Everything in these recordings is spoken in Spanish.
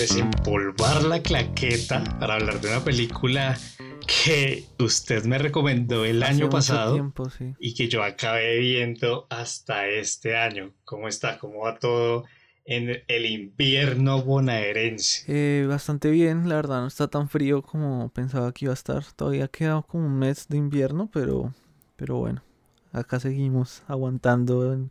desempolvar la claqueta para hablar de una película que usted me recomendó el año pasado y que yo acabé viendo hasta este año. ¿Cómo está? ¿Cómo va todo en el invierno bonaerense? Eh, bastante bien, la verdad no está tan frío como pensaba que iba a estar. Todavía queda como un mes de invierno, pero, pero bueno, acá seguimos aguantando. En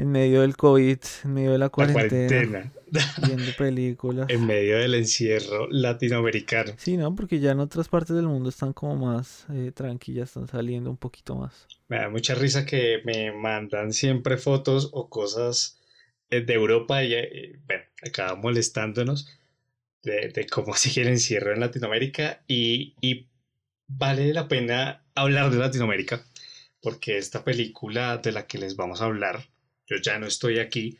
en medio del COVID, en medio de la cuarentena, viendo películas. En medio del encierro latinoamericano. Sí, ¿no? Porque ya en otras partes del mundo están como más eh, tranquilas, están saliendo un poquito más. Me da mucha risa que me mandan siempre fotos o cosas eh, de Europa y, eh, bueno, acá molestándonos de, cómo sigue el encierro en Latinoamérica y, y vale la pena hablar de Latinoamérica porque esta película de la que les vamos a hablar yo ya no estoy aquí.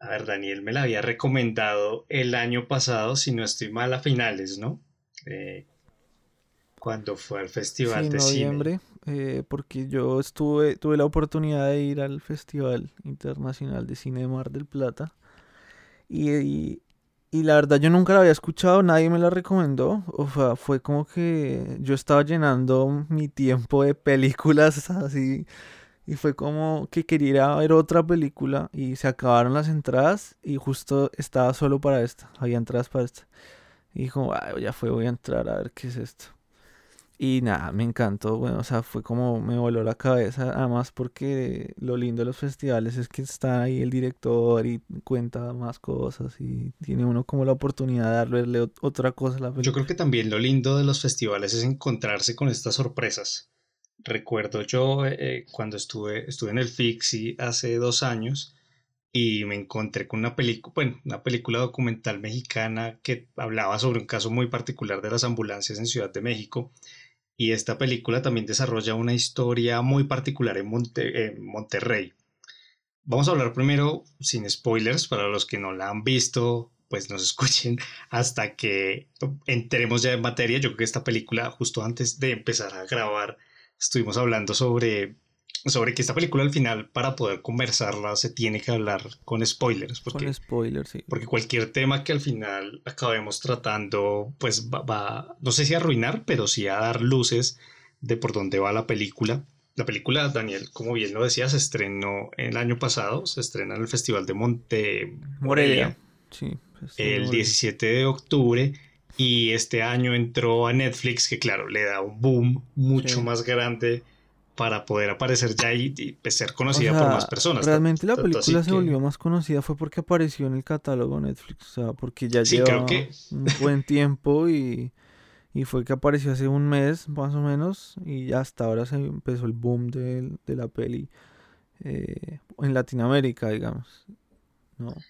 A ver, Daniel me la había recomendado el año pasado, si no estoy mal, a finales, ¿no? Eh, cuando fue al Festival de noviembre, Cine. Eh, porque yo estuve, tuve la oportunidad de ir al Festival Internacional de Cine de Mar del Plata. Y, y, la verdad yo nunca la había escuchado, nadie me la recomendó. O sea, fue como que yo estaba llenando mi tiempo de películas así y fue como que quería ver otra película y se acabaron las entradas y justo estaba solo para esta. Había entradas para esta. Y dijo, ya fue, voy a entrar a ver qué es esto. Y nada, me encantó, bueno, o sea, fue como me voló la cabeza, además porque lo lindo de los festivales es que está ahí el director y cuenta más cosas y tiene uno como la oportunidad de darle otra cosa a la película. Yo creo que también lo lindo de los festivales es encontrarse con estas sorpresas recuerdo yo eh, cuando estuve, estuve en el Fixi hace dos años y me encontré con una película, bueno, una película documental mexicana que hablaba sobre un caso muy particular de las ambulancias en Ciudad de México. Y esta película también desarrolla una historia muy particular en, en Monterrey. Vamos a hablar primero sin spoilers para los que no la han visto, pues nos escuchen hasta que entremos ya en materia. Yo creo que esta película, justo antes de empezar a grabar, estuvimos hablando sobre, sobre que esta película al final, para poder conversarla, se tiene que hablar con spoilers. Porque, con spoilers, sí. Porque cualquier tema que al final acabemos tratando, pues va, no sé si a arruinar, pero sí a dar luces de por dónde va la película. La película, Daniel, como bien lo decía, se estrenó el año pasado, se estrena en el Festival de Monte Morelia, sí, el 17 de octubre y este año entró a Netflix, que claro, le da un boom mucho más grande para poder aparecer ya y, pues, ser conocida por más personas. Realmente la película se volvió más conocida fue porque apareció en el catálogo Netflix, o sea, porque ya lleva un buen tiempo y, fue que apareció hace un mes más o menos y hasta ahora se empezó el boom de, la peli eh, en Latinoamérica, digamos.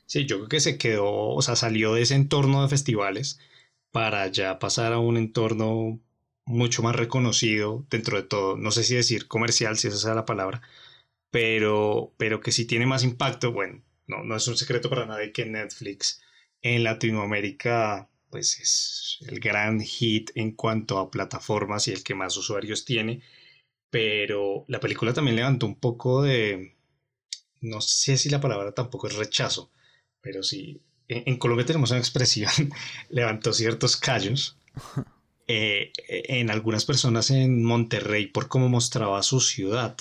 Sí, yo creo que se quedó, o sea, salió de ese entorno de festivales para ya pasar a un entorno mucho más reconocido dentro de todo. No sé si decir comercial, si esa sea la palabra, pero, pero que sí tiene más impacto. Bueno, no, no es un secreto para nadie que Netflix en Latinoamérica pues es el gran hit en cuanto a plataformas y el que más usuarios tiene. Pero la película también levantó un poco de, no sé si la palabra tampoco es rechazo, pero sí en, Colombia tenemos una expresión, levantó ciertos callos eh, en algunas personas en Monterrey por cómo mostraba su ciudad.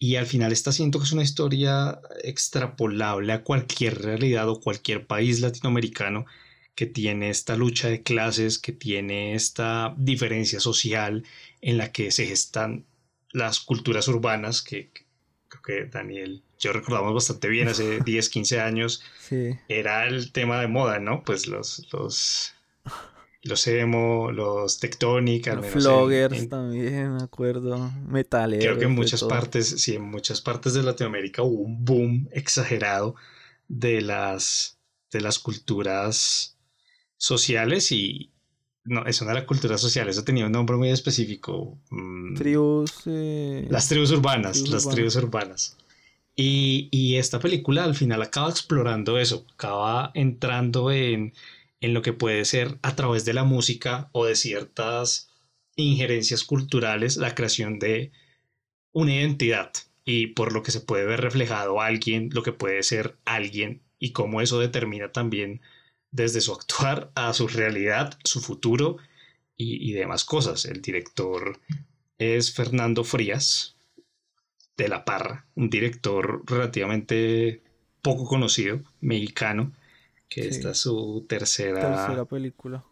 Y al final está siento que es una historia extrapolable a cualquier realidad o cualquier país latinoamericano que tiene esta lucha de clases, que tiene esta diferencia social en la que se gestan las culturas urbanas, que, que Daniel, yo recordamos bastante bien hace 10, 15 años, era el tema de moda, ¿no? Pues los, los, los emo, los tectonic, los vloggers también, me acuerdo, metaleros. Creo que en muchas partes, sí, en muchas partes de Latinoamérica hubo un boom exagerado de las, de las culturas sociales y, no, eso no era cultura social, eso tenía un nombre muy específico. Mm, tribus. Eh, las tribus urbanas, las tribus urbanas. Y, esta película al final acaba explorando eso, acaba entrando en, en lo que puede ser a través de la música o de ciertas injerencias culturales la creación de una identidad y por lo que se puede ver reflejado alguien, lo que puede ser alguien y cómo eso determina también desde su actuar a su realidad, su futuro y, y demás cosas. El director es Fernando Frías de La Parra, un director relativamente poco conocido, mexicano, que esta es su tercera, tercera película.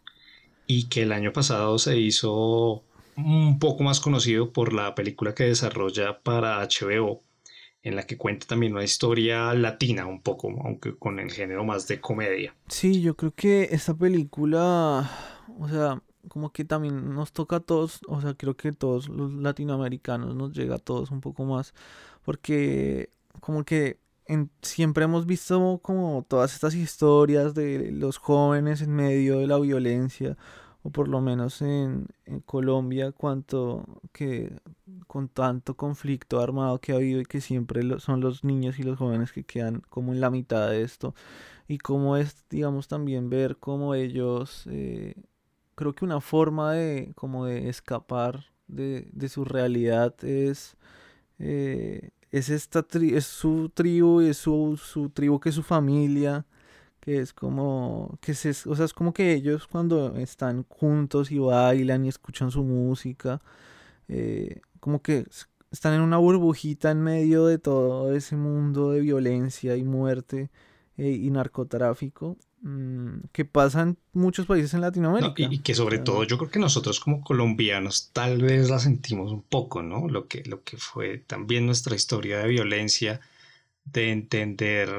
Y que el año pasado se hizo un poco más conocido por la película que desarrolla para HBO, en la que cuenta también una historia latina un poco, aunque con el género más de comedia. Sí, yo creo que esta película, o sea, como que también nos toca a todos, o sea, creo que todos los latinoamericanos nos llega a todos un poco más, porque como que siempre hemos visto como todas estas historias de los jóvenes en medio de la violencia, o por lo menos en, Colombia, cuanto que con tanto conflicto armado que ha habido y que siempre son los niños y los jóvenes que quedan como en la mitad de esto, y cómo es, digamos, también ver cómo ellos, eh, creo que una forma de como de escapar de, de su realidad es... Eh, es esta es su tribu es su, su tribu que es su familia que es como que se, o sea, es como que ellos cuando están juntos y bailan y escuchan su música eh, como que están en una burbujita en medio de todo ese mundo de violencia y muerte eh, y narcotráfico Mm, que pasa en muchos países en Latinoamérica. y, que sobre todo yo creo que nosotros como colombianos tal vez la sentimos un poco, ¿no? Lo que, lo que fue también nuestra historia de violencia, de entender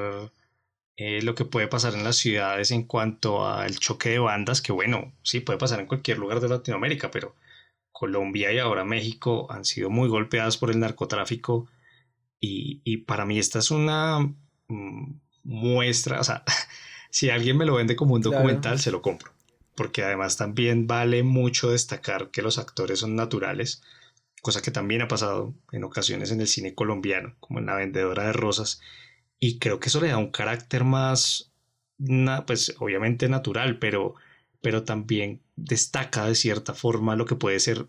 eh, lo que puede pasar en las ciudades en cuanto al choque de bandas, que bueno, sí puede pasar en cualquier lugar de Latinoamérica, pero Colombia y ahora México han sido muy golpeadas por el narcotráfico y, y para mí esta es una mm, muestra, o sea, si alguien me lo vende como un documental, se lo compro. Porque además también vale mucho destacar que los actores son naturales, cosa que también ha pasado en ocasiones en el cine colombiano, como en La Vendedora de Rosas. Y creo que eso le da un carácter más, pues obviamente natural, pero, pero también destaca de cierta forma lo que puede ser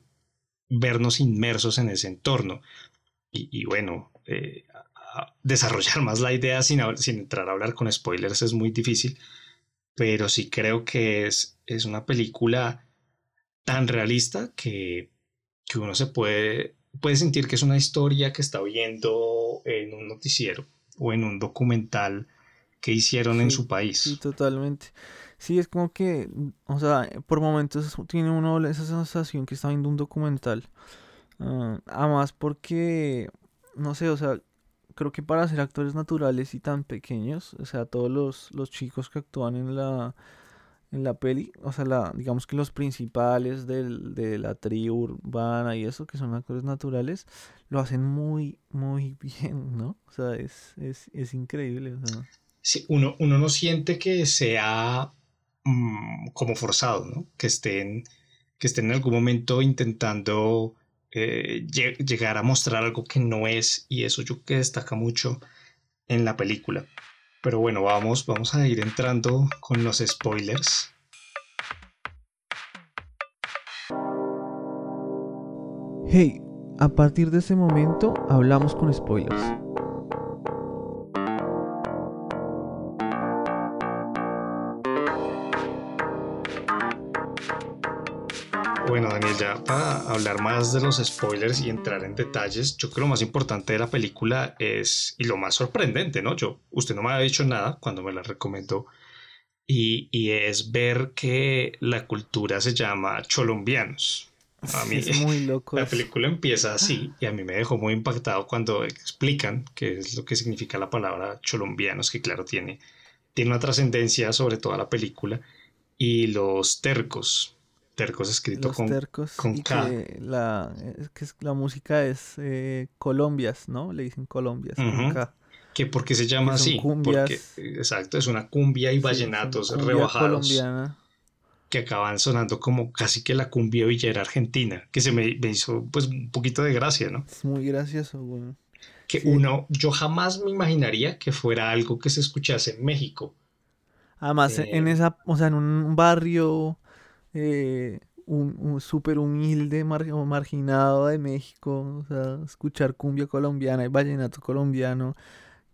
vernos inmersos en ese entorno. Y, bueno, eh, desarrollar más la idea sin, sin entrar a hablar con spoilers es muy difícil, pero sí creo que es, es una película tan realista que, que uno se puede, puede sentir que es una historia que está viendo en un noticiero o en un documental que hicieron en su país. Sí, totalmente. Sí, es como que, o sea, por momentos tiene uno esa sensación que está viendo un documental. Además porque, no sé, o sea, creo que para ser actores naturales y tan pequeños, o sea, todos los, los chicos que actúan en la, en la peli, o sea, la, digamos que los principales del, de la tribu urbana y eso, que son actores naturales, lo hacen muy, muy bien, ¿no? O sea, es, es, es increíble. O sea. Sí, uno, uno no siente que sea mm, como forzado, ¿no? Que estén, que estén en algún momento intentando eh, llegar a mostrar algo que no es y eso yo que destaca mucho en la película. Pero bueno, vamos, vamos a ir entrando con los spoilers. Hey, a partir de ese momento hablamos con spoilers. Ya para hablar más de los spoilers y entrar en detalles, yo creo que lo más importante de la película es, y lo más sorprendente, ¿no? Yo, usted no me había dicho nada cuando me la recomendó, y, y es ver que la cultura se llama cholombianos. A mí, es muy loco. La película empieza así y a mí me dejó muy impactado cuando explican qué es lo que significa la palabra cholombianos, que claro tiene, tiene una trascendencia sobre toda la película, y los tercos Tercos escrito con, con K. Que la, que la música es eh, Colombias, ¿no? Le dicen Colombias con K. Que porque se llama así. Porque, exacto, es una cumbia y vallenatos rebajados. Colombiana. Que acaban sonando como casi que la cumbia villera argentina. Que se me, hizo pues un poquito de gracia, ¿no? Es muy gracioso, bueno. Que uno, yo jamás me imaginaría que fuera algo que se escuchase en México. Además, en eh, esa, o sea, en un barrio eh, un, súper humilde, marginado de México, o sea, escuchar cumbia colombiana y vallenato colombiano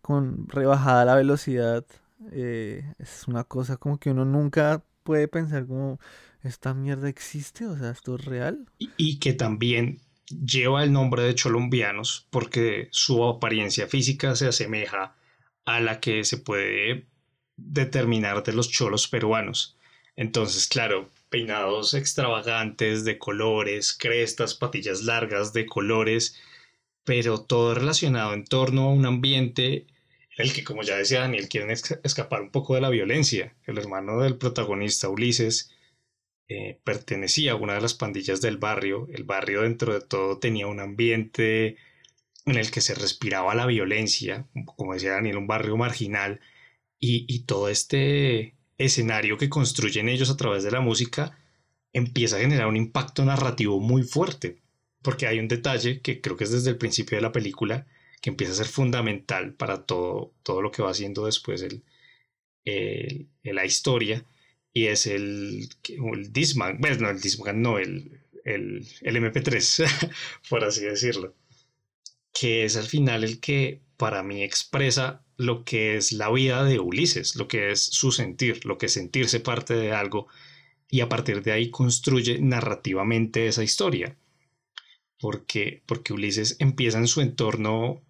con rebajada la velocidad, eh, es una cosa como que uno nunca puede pensar como, ¿esta mierda existe? O sea, ¿esto es real? Y, que también lleva el nombre de Cholombianos porque su apariencia física se asemeja a la que se puede determinar de los cholos peruanos. Entonces, claro, peinados extravagantes de colores, crestas, patillas largas de colores, pero todo relacionado en torno a un ambiente en el que, como ya decía Daniel, quieren escapar un poco de la violencia. El hermano del protagonista, Ulises, eh, pertenecía a una de las pandillas del barrio. El barrio dentro de todo tenía un ambiente en el que se respiraba la violencia, como decía Daniel, un barrio marginal, y todo este escenario que construyen ellos a través de la música empieza a generar un impacto narrativo muy fuerte, porque hay un detalle que creo que es desde el principio de la película que empieza a ser fundamental para todo, todo lo que va haciendo después el, la historia, y es el, el Disman, bueno, no el Disman, no, el, el, el MP3, por así decirlo, que es al final el que para mí expresa lo que es la vida de Ulises, lo que es su sentir, lo que es sentirse parte de algo y a partir de ahí construye narrativamente esa historia. Porque, porque Ulises empieza en su entorno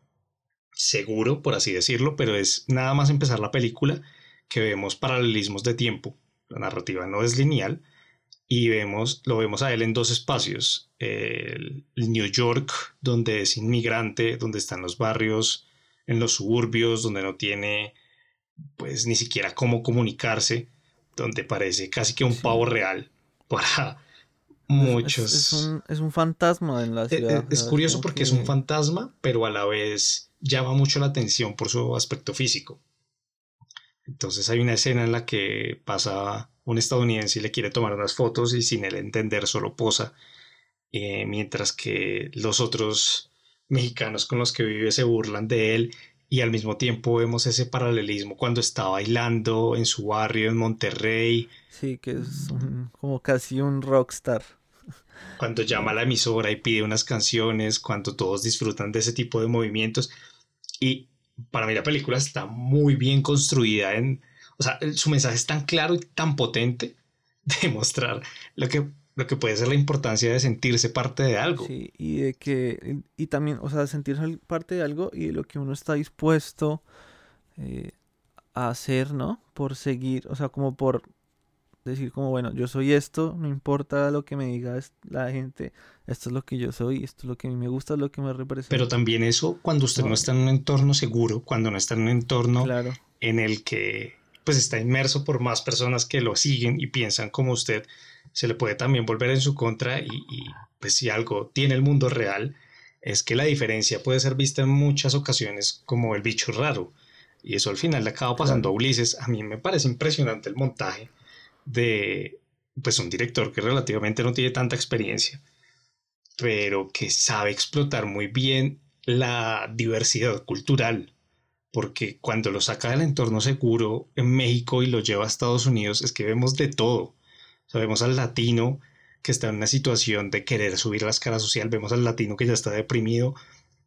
seguro, por así decirlo, pero es nada más empezar la película que vemos paralelismos de tiempo. La narrativa no es lineal y vemos, lo vemos a él en dos espacios. El, New York, donde es inmigrante, donde están los barrios en los suburbios, donde no tiene pues ni siquiera cómo comunicarse, donde parece casi que un pavo real para muchos. Es, un, fantasma en la e, ciudad. Es, curioso porque es un fantasma, pero a la vez llama mucho la atención por su aspecto físico. Entonces hay una escena en la que pasa un estadounidense y le quiere tomar unas fotos y sin él entender solo posa, eh, mientras que los otros mexicanos con los que vive se burlan de él y al mismo tiempo vemos ese paralelismo cuando está bailando en su barrio en Monterrey. Sí, que es como casi un rockstar. Cuando llama a la emisora y pide unas canciones, cuando todos disfrutan de ese tipo de movimientos. Y para mí la película está muy bien construida en... O sea, su mensaje es tan claro y tan potente de mostrar lo que lo que puede ser la importancia de sentirse parte de algo. Sí, y de que, y también, o sea, sentirse parte de algo y de lo que uno está dispuesto eh, a hacer, ¿no? Por seguir, o sea, como por decir como, bueno, yo soy esto, no importa lo que me diga la gente, esto es lo que yo soy, esto es lo que a mí me gusta, es lo que me representa. Pero también eso cuando usted no, está en un entorno seguro, cuando no está en un entorno en el que pues está inmerso por más personas que lo siguen y piensan como usted, se le puede también volver en su contra y, pues si algo tiene el mundo real es que la diferencia puede ser vista en muchas ocasiones como el bicho raro. Y eso al final le acaba pasando a Ulises. A mí me parece impresionante el montaje de pues un director que relativamente no tiene tanta experiencia pero que sabe explotar muy bien la diversidad cultural. Porque cuando lo saca del entorno seguro en México y lo lleva a Estados Unidos es que vemos de todo vemos al latino que está en una situación de querer subir la escala social, vemos al latino que ya está deprimido,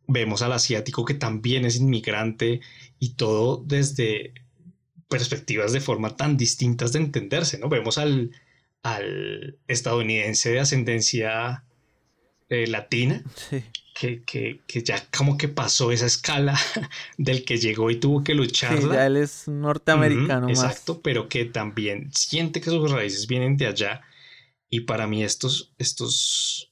vemos al asiático que también es inmigrante y todo desde perspectivas de forma tan distintas de entenderse, ¿no? Vemos al, al estadounidense de ascendencia eh, latina, que, que, que, ya como que pasó esa escala del que llegó y tuvo que lucharla. Sí, ya él es norteamericano Exacto, pero que también siente que sus raíces vienen de allá. Y para mí estos, estos,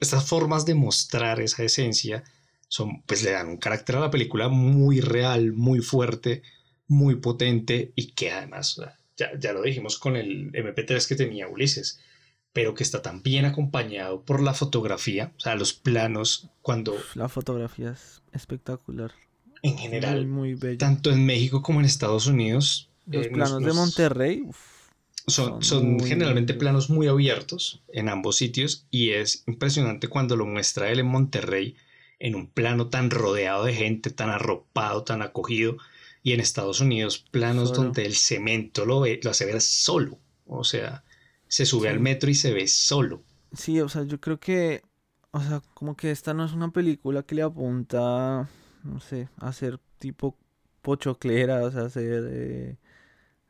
estas formas de mostrar esa esencia son, pues le dan un carácter a la película muy real, muy fuerte, muy potente y que además, ya, ya lo dijimos con el MP3 que tenía Ulises, pero que está también acompañado por la fotografía, o sea, los planos cuando... La fotografía es espectacular. En general, muy, bello. tanto en México como en Estados Unidos. Los eh, planos de Monterrey son, son, generalmente planos muy abiertos en ambos sitios y es impresionante cuando lo muestra él en Monterrey en un plano tan rodeado de gente, tan arropado, tan acogido, y en Estados Unidos planos donde el cemento lo, ve, lo hace ver solo, o sea, se sube al metro y se ve solo. Sí, o sea, yo creo que, o sea, como que esta no es una película que le apunta, no sé, a ser tipo pochoclera, o sea, hacer... Eh,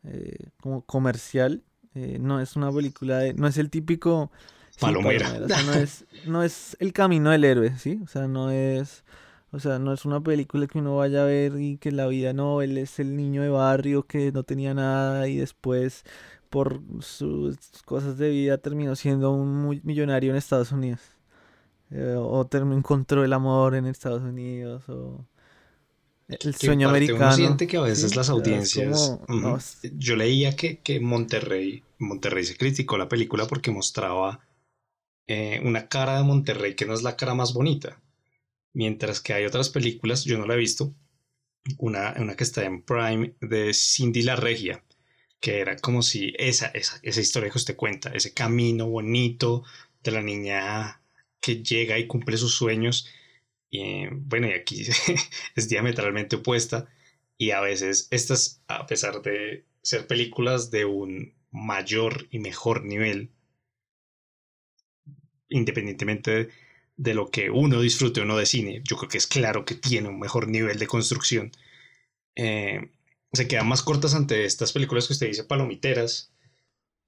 eh, como comercial. Eh, no es una película de, no es el típico palomera. no es, no es el camino del héroe, ¿sí? O sea, no es, o sea, no es una película que uno vaya a ver y que la vida no, él es el niño de barrio que no tenía nada y después por sus cosas de vida terminó siendo un millonario en Estados Unidos. Eh, o terminó, encontró el amor en Estados Unidos o el sueño americano. Uno siente que a veces las audiencias. Yo leía que, que Monterrey, Monterrey se criticó la película porque mostraba eh, una cara de Monterrey que no es la cara más bonita. Mientras que hay otras películas, yo no la he visto, una, una que está en Prime de Cindy la Regia, que era como si esa, esa, esa historia que usted cuenta, ese camino bonito de la niña que llega y cumple sus sueños. Y bueno, y aquí es diametralmente opuesta. Y a veces estas, a pesar de ser películas de un mayor y mejor nivel, independientemente de, lo que uno disfrute o no de cine, yo creo que es claro que tiene un mejor nivel de construcción. Eh, se quedan más cortas ante estas películas que usted dice palomiteras,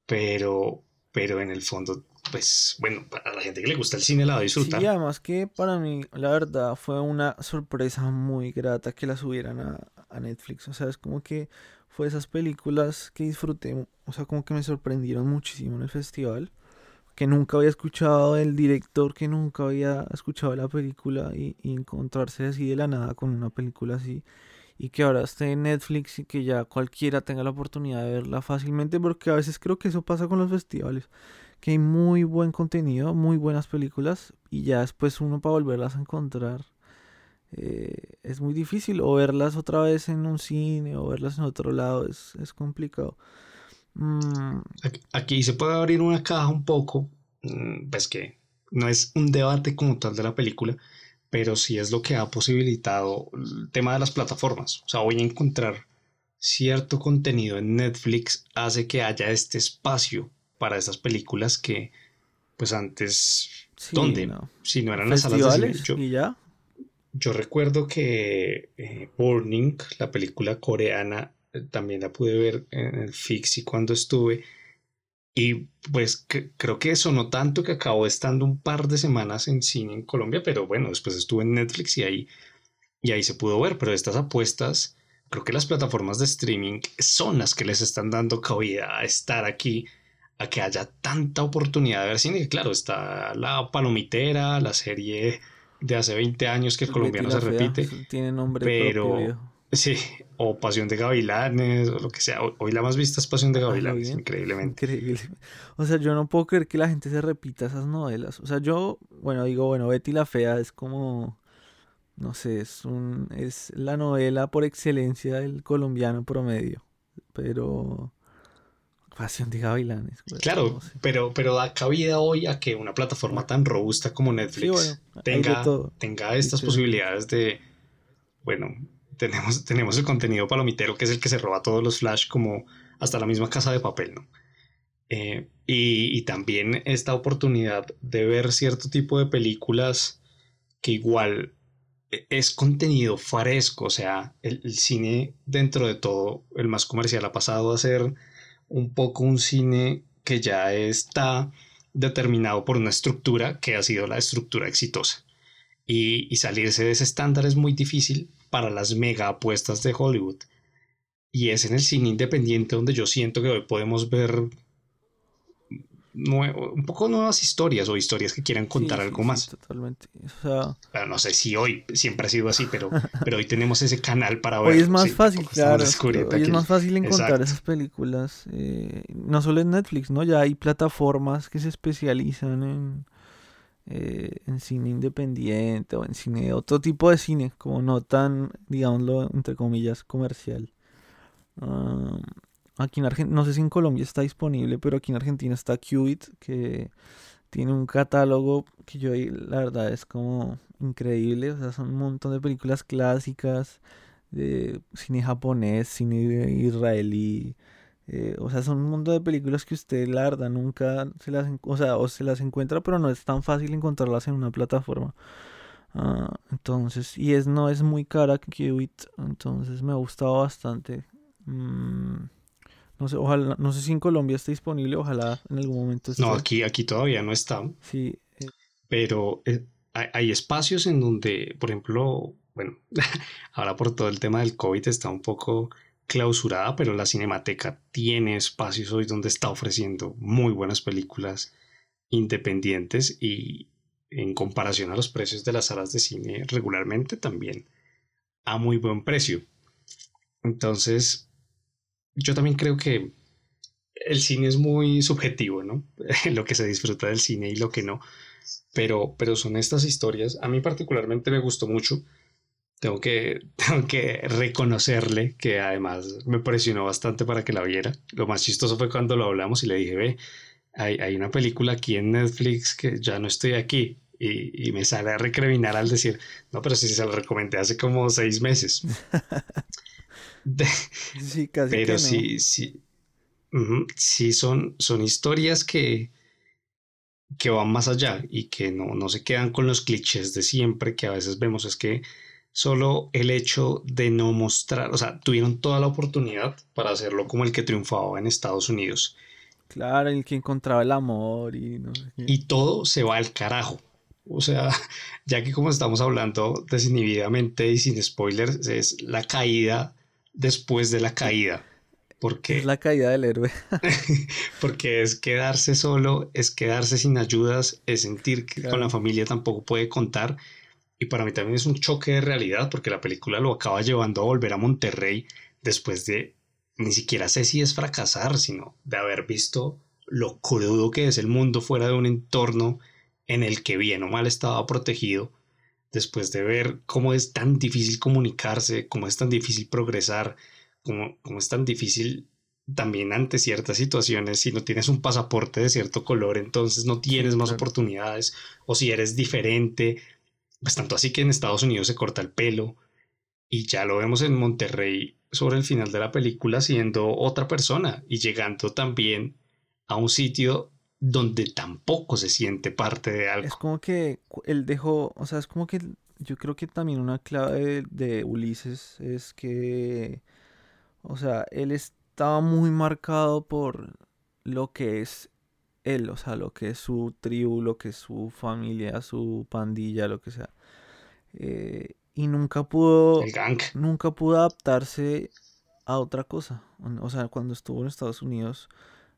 pero, pero en el fondo, pues bueno, para la gente que le gusta el cine la va a disfrutar. Sí, además que para mí, la verdad, fue una sorpresa muy grata que la subieran a, Netflix. O sea, es como que fue esas películas que disfruté, o sea, como que me sorprendieron muchísimo en el festival que nunca había escuchado del director, que nunca había escuchado la película y, encontrarse así de la nada con una película así y que ahora esté en Netflix y que ya cualquiera tenga la oportunidad de verla fácilmente porque a veces creo que eso pasa con los festivales que hay muy buen contenido, muy buenas películas y ya después uno para volverlas a encontrar eh, es muy difícil o verlas otra vez en un cine o verlas en otro lado es, es complicado. Mm. Aquí, se puede abrir una caja un poco, mm, pues que no es un debate como tal de la película, pero sí es lo que ha posibilitado el tema de las plataformas. O sea, hoy encontrar cierto contenido en Netflix hace que haya este espacio para esas películas que, pues antes, ¿dónde? Si no eran las salas de cine. Yo, ¿Y ya? yo recuerdo que eh, Burning, la película coreana, también la pude ver en el Fixi cuando estuve. Y pues creo que eso no tanto que acabó estando un par de semanas en cine en Colombia, pero bueno, después estuve en Netflix y ahí, y ahí se pudo ver. Pero estas apuestas, creo que las plataformas de streaming son las que les están dando cabida a estar aquí, a que haya tanta oportunidad de ver cine. claro, está la palomitera, la serie de hace 20 años que el colombiano se repite. Tiene nombre pero, Sí, o Pasión de Gavilanes, o lo que sea. Hoy la más vista es Pasión de Gavilanes, increíblemente. Increíble. O sea, yo no puedo creer que la gente se repita esas novelas. O sea, yo, bueno, digo, bueno, Betty la Fea es como, no sé, es, un, es la novela por excelencia del colombiano promedio. Pero... Pasión de Gavilanes. Pues, claro, pero, pero da cabida hoy a que una plataforma tan robusta como Netflix tenga, tenga estas posibilidades de, bueno, tenemos, tenemos el contenido palomitero, que es el que se roba todos los flash, como hasta la misma casa de papel, ¿no? Eh, y, también esta oportunidad de ver cierto tipo de películas que igual e, es contenido fresco, o sea, el, cine dentro de todo, el más comercial, ha pasado a ser un poco un cine que ya está determinado por una estructura que ha sido la estructura exitosa. Y, y salirse de ese estándar es muy difícil para las mega apuestas de Hollywood. Y es en el cine independiente donde yo siento que hoy podemos ver un poco nuevas historias o historias que quieran contar algo más. totalmente. no sé si hoy siempre ha sido así, pero, pero hoy tenemos ese canal para ver. Hoy es más fácil, claro. Hoy es más fácil encontrar esas películas. Eh, no solo en Netflix, ¿no? Ya hay plataformas que se especializan en eh, en cine independiente o en cine, otro tipo de cine, como no tan, digámoslo, entre comillas, comercial. aquí en Argentina, no sé si en Colombia está disponible, pero aquí en Argentina está Qubit, que tiene un catálogo que yo la verdad es como increíble, o sea, son un montón de películas clásicas de cine japonés, cine israelí, eh, o sea, son un mundo de películas que usted, la verdad, nunca se las, o sea, o se las encuentra, pero no es tan fácil encontrarlas en una plataforma. Ah, entonces, y es no es muy cara Qubit, entonces me ha gustado bastante. Mm, No sé, ojalá, no sé si en Colombia está disponible, ojalá en algún momento esté. No, aquí, aquí todavía no está. Sí. Eh. Pero eh, hay, hay, espacios en donde, por ejemplo, bueno, ahora por todo el tema del COVID está un poco clausurada, pero la Cinemateca tiene espacios hoy donde está ofreciendo muy buenas películas independientes y en comparación a los precios de las salas de cine regularmente también a muy buen precio. Entonces, yo también creo que el cine es muy subjetivo, ¿no? lo que se disfruta del cine y lo que no. Pero, pero son estas historias. A mí particularmente me gustó mucho. Tengo que, tengo que reconocerle que además me presionó bastante para que la viera. Lo más chistoso fue cuando lo hablamos y le dije, ve, hay, hay una película aquí en Netflix que ya no estoy aquí. Y, y, me sale a recriminar al decir, no, pero si se lo recomendé hace como seis meses. sí, casi pero que no. sí, sí, sí son, son historias que, que van más allá y que no, no se quedan con los clichés de siempre que a veces vemos. Es que solo el hecho de no mostrar, o sea, tuvieron toda la oportunidad para hacerlo como el que triunfaba en Estados Unidos. Claro, el que encontraba el amor y no sé qué. Y todo se va al carajo. O sea, ya que como estamos hablando desinhibidamente y sin spoilers, es la caída después de la caída. Porque, es la caída del héroe. porque es quedarse solo, es quedarse sin ayudas, es sentir que claro. con la familia tampoco puede contar. Y para mí también es un choque de realidad porque la película lo acaba llevando a volver a Monterrey después de, ni siquiera sé si es fracasar, sino de haber visto lo crudo que es el mundo fuera de un entorno en el que bien o mal estaba protegido, después de ver cómo es tan difícil comunicarse, cómo es tan difícil progresar, cómo, cómo es tan difícil también ante ciertas situaciones, si no tienes un pasaporte de cierto color, entonces no tienes más oportunidades, o si eres diferente, pues tanto así que en Estados Unidos se corta el pelo, y ya lo vemos en Monterrey sobre el final de la película siendo otra persona y llegando también a un sitio donde tampoco se siente parte de algo. Es como que él dejó, o sea, es como que yo creo que también una clave de, Ulises es que, o sea, él estaba muy marcado por lo que es él, o sea, lo que es su tribu, lo que es su familia, su pandilla, lo que sea. Eh, y nunca pudo, El gang. nunca pudo adaptarse a otra cosa. O sea, cuando estuvo en Estados Unidos,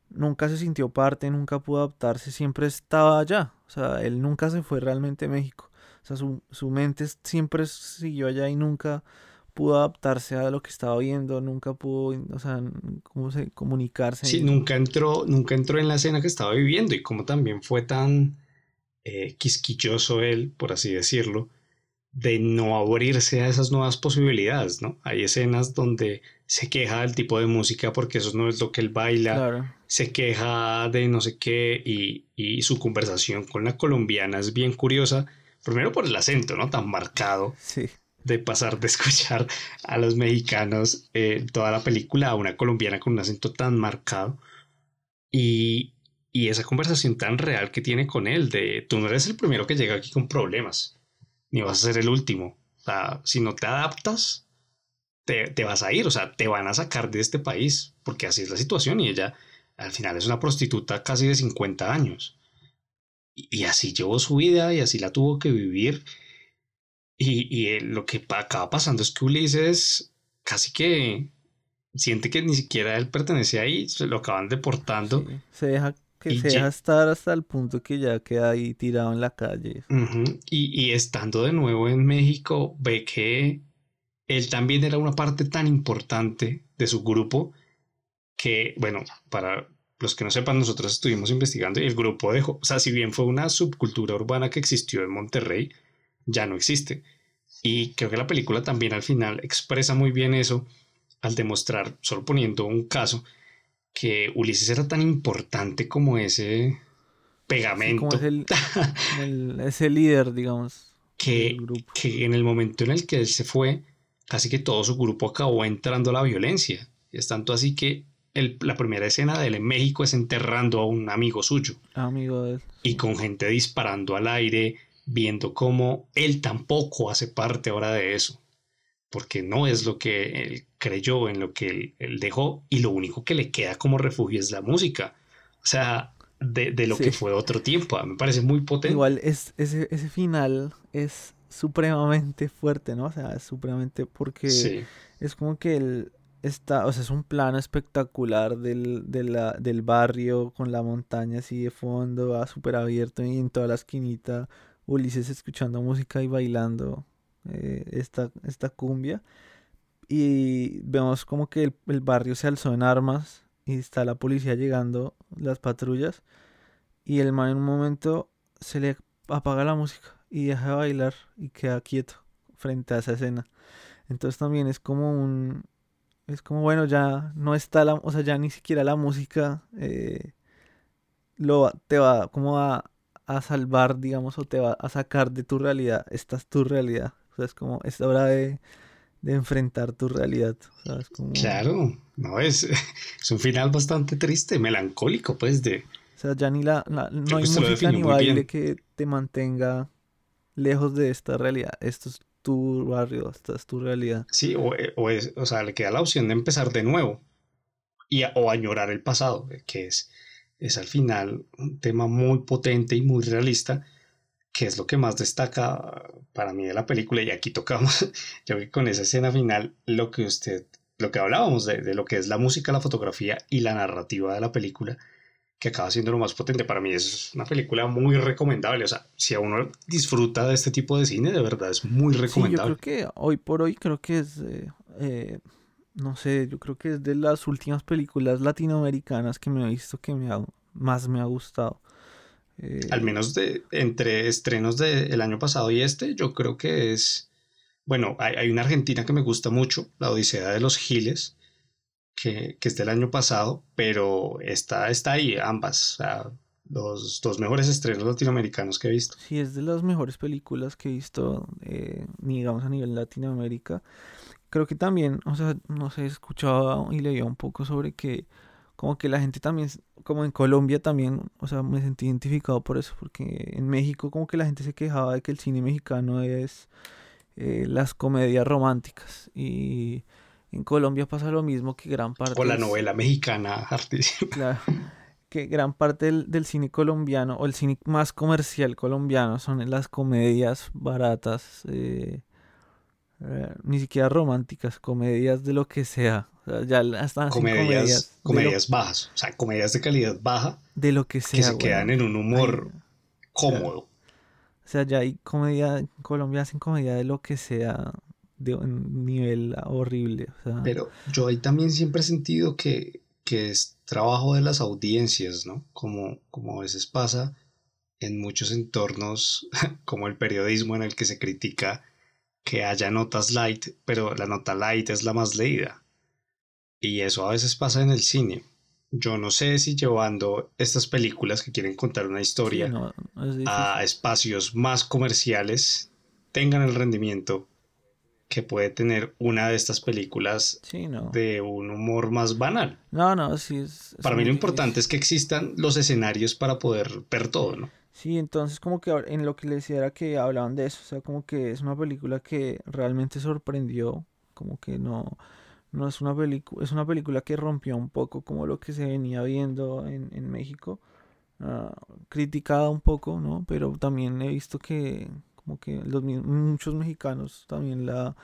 nunca se sintió parte, nunca pudo adaptarse, siempre estaba allá. O sea, él nunca se fue realmente a México. O sea, su, su mente siempre siguió allá y nunca pudo adaptarse a lo que estaba viendo, nunca pudo, o sea, cómo se comunicarse. Sí, nunca entró, nunca entró en la escena que estaba viviendo y como también fue tan eh, quisquilloso él, por así decirlo, de no abrirse a esas nuevas posibilidades, ¿no? Hay escenas donde se queja del tipo de música porque eso no es lo que él baila, Claro. se queja de no sé qué y, y su conversación con la colombiana es bien curiosa, primero por el acento, ¿no? Tan marcado Sí. De pasar de escuchar a los mexicanos eh, toda la película a una colombiana con un acento tan marcado y, y esa conversación tan real que tiene con él de tú no eres el primero que llega aquí con problemas, ni vas a ser el último. O sea, si no te adaptas, te, te vas a ir, o sea, te van a sacar de este país, porque así es la situación y ella al final es una prostituta casi de 50 años. Y, y así llevó su vida y así la tuvo que vivir. Y, y eh, lo que acaba pasando es que Ulises casi que siente que ni siquiera él pertenece ahí, se lo acaban deportando. sí. Se deja que Y se deja estar hasta el punto que ya queda ahí tirado en la calle. Y, y estando de nuevo en México, ve que él también era una parte tan importante de su grupo que, bueno, para los que no sepan, nosotros estuvimos investigando y el grupo dejó, o sea, si bien fue una subcultura urbana que existió en Monterrey, ya no existe. Y creo que la película también al final expresa muy bien eso al demostrar, solo poniendo un caso, que Ulises era tan importante como ese Sí, pegamento como es el, el- ese líder, digamos, que, que en el momento en el que él se fue, casi que todo su grupo acabó entrando a la violencia. Es tanto así que el- la primera escena de él en México es enterrando a un amigo suyo Amigo de él. y con gente disparando al aire, viendo cómo él tampoco hace parte ahora de eso. porque no es lo que él creyó, en lo que él, dejó, y lo único que le queda como refugio es la música. O sea, de, lo que fue otro tiempo. Me parece muy potente. Igual es, ese, ese final es supremamente fuerte, ¿no? O sea, es supremamente porque es como que él está, o sea, es un plano espectacular del, del barrio con la montaña así de fondo, va súper abierto y en toda la esquinita Ulises escuchando música y bailando eh, esta, esta cumbia. Y vemos como que el, barrio se alzó en armas y está la policía llegando, las patrullas. Y el man en un momento se le apaga la música y deja de bailar y queda quieto frente a esa escena. Entonces también es como un... Es como, bueno, ya no está la... O sea, ya ni siquiera la música eh, lo, te va como a, a salvar, digamos, o te va a sacar de tu realidad. Esta es tu realidad. O sea, es como, es hora de, de enfrentar tu realidad. Como... Claro, no, es, es un final bastante triste, melancólico, pues, de... O sea, ya ni la, no hay música ni baile que te mantenga lejos de esta realidad. Esto es tu barrio, esta es tu realidad. Sí, o, o, es, o sea, le queda la opción de empezar de nuevo y o añorar el pasado, que es es al final un tema muy potente y muy realista, que es lo que más destaca para mí de la película. Y aquí tocamos, yo creo que con esa escena final, lo que usted, lo que hablábamos de, de, lo que es la música, la fotografía y la narrativa de la película, que acaba siendo lo más potente. Para mí es una película muy recomendable. O sea, si a uno disfruta de este tipo de cine, de verdad es muy recomendable. yo creo que hoy por hoy creo que es... Eh, eh, no sé, yo creo que es de las últimas películas latinoamericanas que me he visto que me más me ha gustado. Eh, Al menos de entre estrenos del año pasado y este, yo creo que es. Bueno, hay, una argentina que me gusta mucho, La Odisea de los Giles, que, que es del año pasado, pero está, está ahí, ambas. O sea, los dos mejores estrenos latinoamericanos que he visto. Sí, es de las mejores películas que he visto, eh, digamos, a nivel Latinoamérica creo que también, o sea, no sé, escuchaba y leía un poco sobre que como que la gente también, como en Colombia también, o sea, me sentí identificado por eso, porque en México como que la gente se quejaba de que el cine mexicano es eh, las comedias románticas y en Colombia pasa lo mismo que gran parte... O la novela mexicana artística. Claro, que gran parte del, del, cine colombiano o el cine más comercial colombiano son las comedias baratas. Eh, eh, ni siquiera románticas, comedias de lo que sea. ya están comedias, comedias, bajas, o sea, comedias de calidad baja. De lo que sea. Que se quedan en un humor cómodo. O sea, ya hay comedia, en Colombia hacen comedia de lo que sea, de un nivel horrible. Pero yo ahí también siempre he sentido que, que es trabajo de las audiencias, ¿no? Como, como a veces pasa en muchos entornos, como el periodismo en el que se critica que haya notas light, pero la nota light es la más leída. Y eso a veces pasa en el cine. Yo no sé si llevando estas películas que quieren contar una historia a espacios más comerciales tengan el rendimiento que puede tener una de estas películas de un humor más banal. No, no, sí es... para mí lo importante es que existan los escenarios para poder ver todo, ¿no? Sí, entonces como que en lo que les decía era que hablaban de eso, o sea, como que es una película que realmente sorprendió, como que no, no es una película, es una película que rompió un poco como lo que se venía viendo en, en México, uh, criticada un poco, ¿no? Pero también he visto que como que los, muchos mexicanos también la,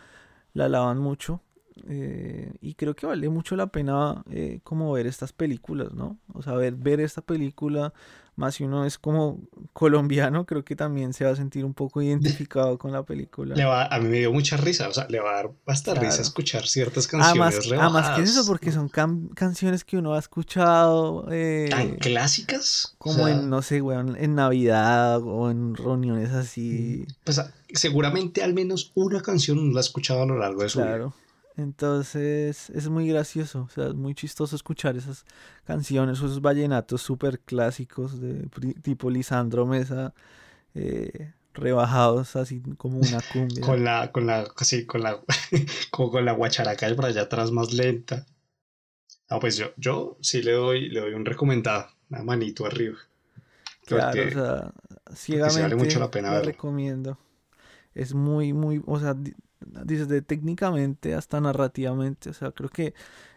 la alaban mucho. Eh, y creo que vale mucho la pena eh, como ver estas películas, ¿no? O sea, ver, ver esta película más si uno es como colombiano, creo que también se va a sentir un poco identificado con la película. Le va, a mí me dio mucha risa, o sea, le va a dar bastante risa escuchar ciertas canciones además, que eso, porque son canciones que uno ha escuchado. Eh, ¿Tan clásicas? Como en, no sé, weón, en Navidad o en reuniones así. Pues seguramente al menos una canción la ha escuchado a lo largo de su claro. vida. Entonces es muy gracioso, o sea, es muy chistoso escuchar esas canciones, esos vallenatos súper clásicos de tipo Lisandro Mesa, eh, rebajados así como una cumbia. con la, con la, así, con la, como con la guacharaca por allá atrás más lenta. No, pues yo, yo sí le doy, le doy un recomendado, una manito arriba. Claro, o sea, ciegamente vale mucho la pena recomiendo. Es muy, muy, o sea, desde técnicamente hasta narrativamente. O sea, creo que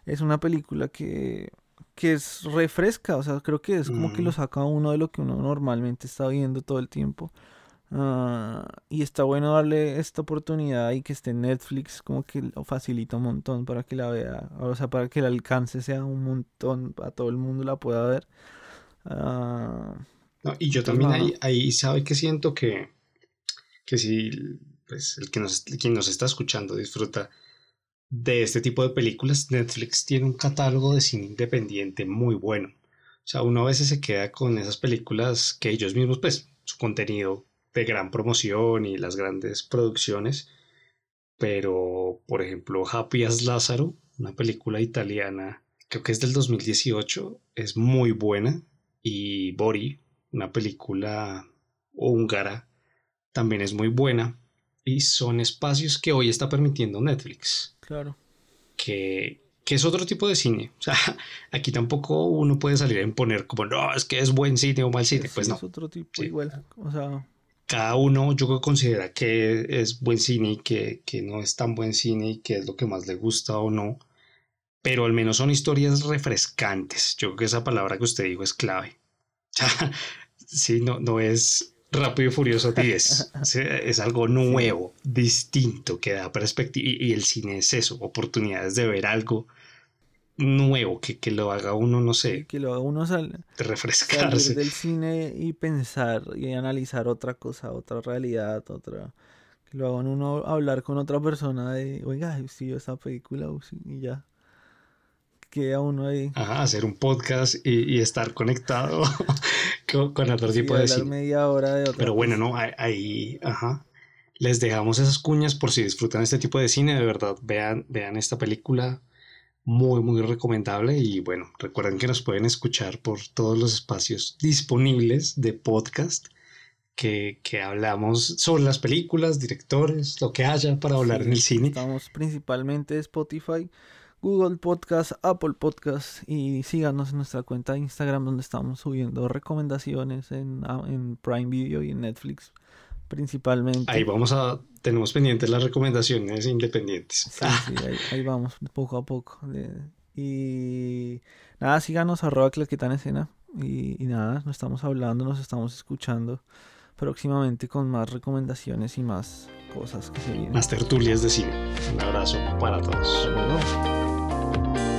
es una película que, que es refresca. O sea, creo que es como que lo mm. saca uno de lo que uno normalmente está viendo todo el tiempo. Ah, y está bueno darle esta oportunidad y que esté en Netflix, como que lo facilita un montón para que la vea, o sea, para que el alcance sea un montón, a todo el mundo la pueda ver. Ah, y yo también ahí, ahí sabe que siento que, que si pues, el que nos, quien nos está escuchando disfruta de este tipo de películas, Netflix tiene un catálogo de cine independiente muy bueno. O sea, uno a veces se queda con esas películas que ellos mismos, pues, su contenido de gran promoción y las grandes producciones. Pero, por ejemplo, Happy as Lázaro, una película italiana, creo que es del 2018, es muy buena. Y Bori, una película húngara, también es muy buena. Y son espacios que hoy está permitiendo Netflix. Claro. Que, que es otro tipo de cine. O sea, aquí tampoco uno puede salir a imponer como, no, es que es buen cine o mal cine. pues no. Es otro tipo igual. O sea, cada uno yo creo que considera que es buen cine y que, no es tan buen cine y que es lo que más le gusta o no. Pero al menos son historias refrescantes. Yo creo que esa palabra que usted dijo es clave. sí, no, no es rápido y furioso 10. es algo nuevo, distinto, que da perspectiva. Y, y el cine es eso, oportunidades de ver algo nuevo, que, que lo haga uno, no sé. Que lo haga uno sal refrescarse. Salir del cine y pensar y analizar otra cosa, otra realidad, otra. Que lo haga uno hablar con otra persona de, oiga, yo esa película, y ya. Queda uno ahí. Ajá, hacer un podcast y, estar conectado con, otro tipo de cine. media hora de Pero bueno, no, ahí, ajá. Les dejamos esas cuñas por si disfrutan este tipo de cine, de verdad, vean, vean esta película muy, muy recomendable. Y bueno, recuerden que nos pueden escuchar por todos los espacios disponibles de podcast que, hablamos sobre las películas, directores, lo que haya para hablar en el cine. Estamos principalmente Spotify, Google Podcast, Apple Podcast y síganos en nuestra cuenta de Instagram donde estamos subiendo recomendaciones en, en Prime Video y en Netflix principalmente. Ahí vamos a, tenemos pendientes las recomendaciones independientes. Sí, sí, ahí, vamos, poco a poco. Y nada, síganos arroba claqueta en escena. Y, y, nada, nos estamos hablando, nos estamos escuchando próximamente con más recomendaciones y más cosas que se vienen. Más tertulias de cine. Un abrazo para todos. thank you